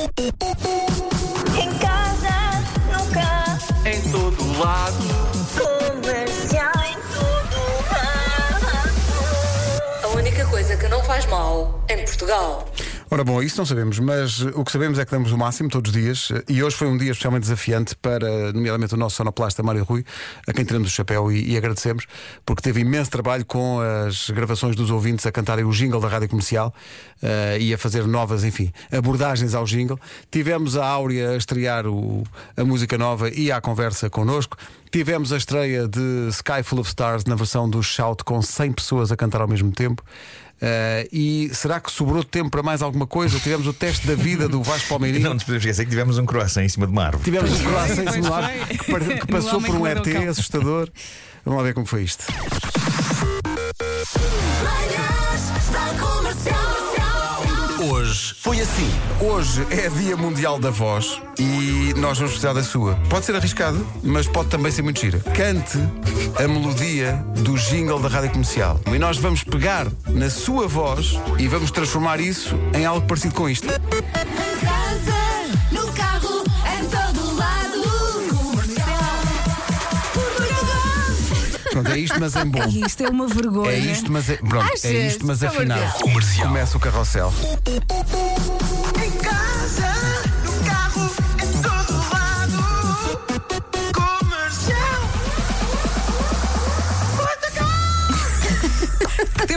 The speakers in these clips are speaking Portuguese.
Em casa, no carro, Em todo lado. comercial, em todo lado. A única coisa que não faz mal em Portugal. Ora bom, isso não sabemos, mas eh, o que sabemos é que damos o máximo todos os dias eh, e hoje foi um dia especialmente desafiante para, nomeadamente, o nosso sonoplasta Mário Rui, a quem tiramos o chapéu e, e agradecemos, porque teve imenso trabalho com as gravações dos ouvintes a cantarem o jingle da rádio comercial eh, e a fazer novas, enfim, abordagens ao jingle. Tivemos a Áurea a estrear o- a música nova e à conversa connosco. Tivemos a estreia de Sky Full of Stars na versão do Shout com 100 pessoas a cantar ao mesmo tempo. Uh, e será que sobrou tempo para mais alguma coisa? Tivemos o teste da vida do Vasco Palmeirinho. Não nos podemos esquecer que tivemos um croissant em cima de uma árvore. Tivemos um croissant em cima pois ar foi. que, que passou por um ET assustador. Vamos lá ver como foi isto. Hoje foi assim. Hoje é Dia Mundial da Voz e nós vamos precisar da sua. Pode ser arriscado, mas pode também ser muito gira. Cante a melodia do jingle da rádio comercial. E nós vamos pegar na sua voz e vamos transformar isso em algo parecido com isto. Pronto, é isto, mas em bom. Isto é uma vergonha. É isto, mas é, pronto, é Achas? isto, mas. Deus. Comercial. Começa o carrossel.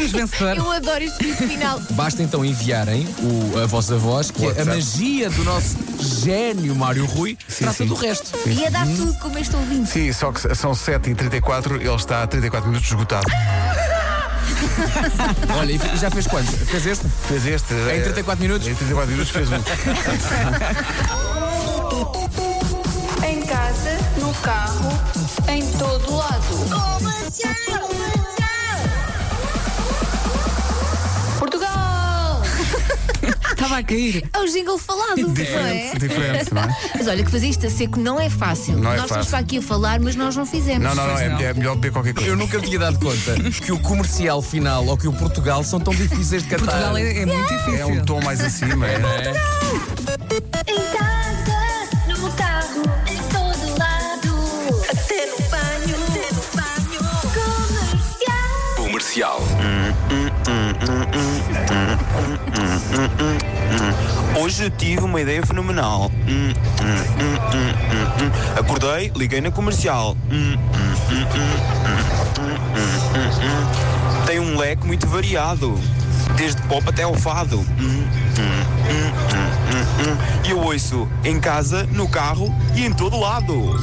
Temos vencedor. Eu adoro este grito final. Basta então enviarem o- a vossa voz, que é a magia do nosso gênio Mário Rui, trata sim. do resto. Ia dar tudo como este ouvinte. Sim, só que são 7h34, ele está a 34 minutos esgotado. Olha, e já fez quantos? Fez este? Fez este. Em 34 minutos? Em 34 minutos fez um. Em casa, no carro, Cair. É o jingle falado, não é? Diferente, diferente, não é? Mas olha, que fazer isto a seco não é fácil. Não é nós estamos fácil. para aqui a falar, mas nós não fizemos. Não, não, não, é, é melhor beber qualquer coisa. Eu nunca me tinha dado conta que o comercial final ou que o Portugal são tão difíceis de cantar. Portugal é, é muito difícil. É um tom mais acima. É. Em casa, no carro, em todo lado. Até no banho, até no banho. Comercial. Comercial. Hoje tive uma ideia fenomenal. Hum, hum, hum, hum, hum, hum. Acordei, liguei na comercial. Hum, hum, hum, hum, hum, hum, hum, hum. Tem um leque muito variado, desde pop até ao fado. Hum, hum, hum, hum, hum, hum. E eu ouço em casa, no carro e em todo lado.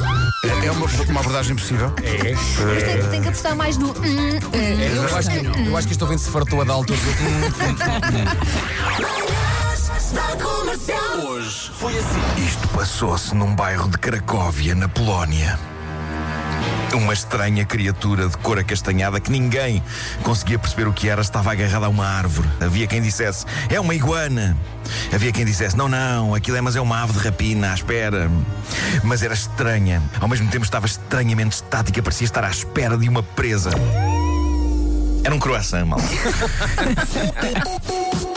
É uma, uma abordagem possível. É. Mas tem, tem que apostar mais no. hum, hum. Eu acho, que, eu acho que este ouvinte se fartou a dar altura comercial. Hoje foi assim. Isto passou-se num bairro de Cracóvia, na Polónia. Uma estranha criatura de cor acastanhada que ninguém conseguia perceber o que era estava agarrada a uma árvore. Havia quem dissesse, é uma iguana. Havia quem dissesse, não, não, aquilo é, mas é uma ave de rapina, à espera. Mas era estranha. Ao mesmo tempo estava estranhamente estática, parecia estar à espera de uma presa. Era um croissant, mal.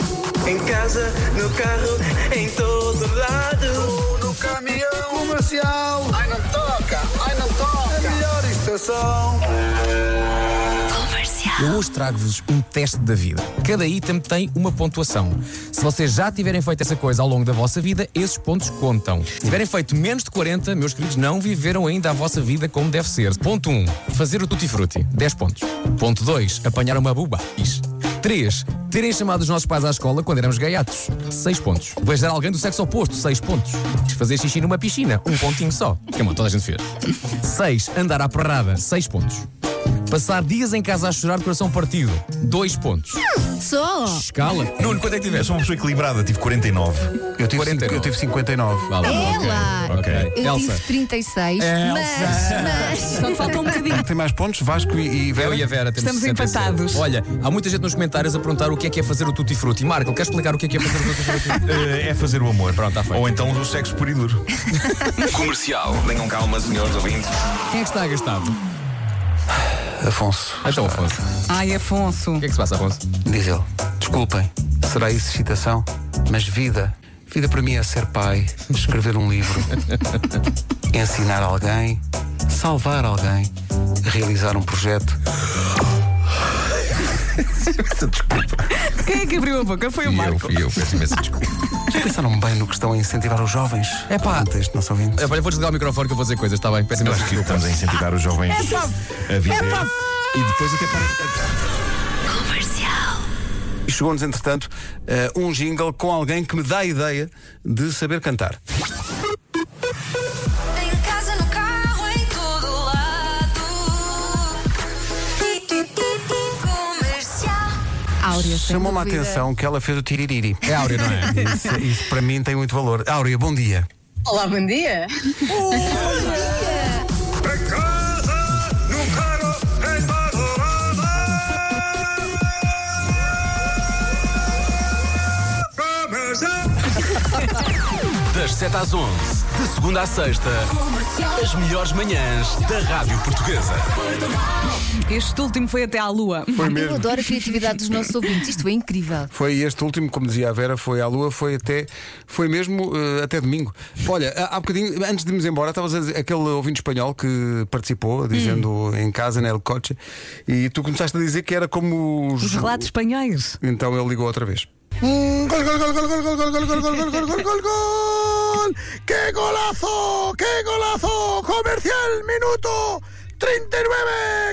Em casa, no carro, em todo lado. No caminhão comercial. Ai, não toca, ai, não toca. A melhor estação. Eu hoje trago-vos um teste da vida. Cada item tem uma pontuação. Se vocês já tiverem feito essa coisa ao longo da vossa vida, esses pontos contam. Se tiverem feito menos de 40, meus queridos, não viveram ainda a vossa vida como deve ser. Ponto 1. fazer o tutti frutti. 10 pontos. Ponto 2. Apanhar uma buba. Is. 3. Terem chamado os nossos pais à escola quando éramos gaiatos. 6 pontos. Beijar alguém do sexo oposto. 6 pontos. Fazer xixi numa piscina. Um pontinho só. Que é toda a gente fez. 6. Andar à porrada. 6 pontos. Passar dias em casa a chorar de coração partido. Dois pontos. Só. Escala. Nuno, quanto é que tiveste? Sou uma pessoa equilibrada, tive 49. Eu tive, 49. eu tive 59. Vá lá. Ela. Ok. Eu Elsa. tive 36, Elsa. mas, mas. Só te falta um bocadinho. Tem mais pontos? Vasco e, e Vera? Eu e a Vera temos Estamos 67. empatados. Olha, há muita gente nos comentários a perguntar o que é que é fazer o tutti frutti. Marco, queres explicar o que é que é fazer o tutti frutti? Eh, é fazer o amor. Pronto, está feito. Ou então o sexo puro e duro. Comercial. Tenham calma, senhores ouvintes. Quem é que está agastado? Afonso. Então, Afonso. Ai, Afonso. O que é que se passa, Afonso? Diz ele. Desculpem, será isso excitação? Mas vida. Vida para mim é ser pai, escrever um livro, ensinar alguém, salvar alguém, realizar um projeto. Quem é que abriu a boca? Foi o Fui eu, Marco. fui eu, peço imensa desculpa. Já pensaram bem no que estão a incentivar os jovens? É pá. Este nosso ouvinte. Olha, vou desligar o microfone que eu vou dizer coisas, está bem? Peço imensa desculpa. estamos a incentivar os jovens a viver. E depois até para. E chegou-nos, entretanto, eh, um jingle com alguém que me dá a ideia de saber cantar. Áurea, Chamou-me a atenção que ela fez o tiririri. É Áurea, não é? Isso, isso para mim tem muito valor. Áurea, bom dia. Olá, bom dia. 7 às 11, de segunda à sexta, as melhores manhãs da Rádio Portuguesa. Este último foi até à lua. Foi Eu mesmo. adoro a criatividade dos nossos ouvintes. Isto foi incrível. Foi este último, como dizia a Vera, foi à lua, foi até, foi mesmo eh, até domingo. Olha, há, há bocadinho, antes de irmos embora, estavas a dizer aquele ouvinte espanhol que participou, dizendo em casa, nel coche, e tu começaste a dizer que era como Os relatos espanhóis. Então ele ligou outra vez. Gol, gol, gol, gol, gol, gol, gol, gol, gol, gol, gol, gol, gol, gol, gol. ¡Qué golazo! ¡Qué golazo! Comercial, minuto 39.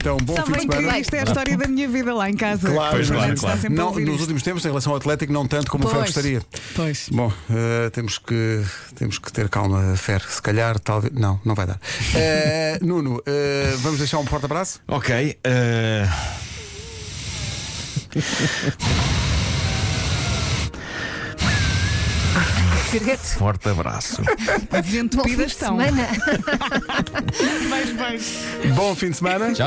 Então, bom fim de que semana. isto é a história da minha vida lá em casa. Claro, Pois, claro, está claro. sempre a Não, ouvir nos isto. últimos tempos, em relação ao Atlético, não tanto como o Fer Pois. gostaria. Pois. Bom, eh, temos, que, temos que ter calma, Fer. Se calhar, talvez. Não, não vai dar. Eh, Nuno, eh, vamos deixar um forte abraço? Ok. eh, forte abraço. Bom fim de estão. semana. Vais, vais. Bom fim de semana. Tchau,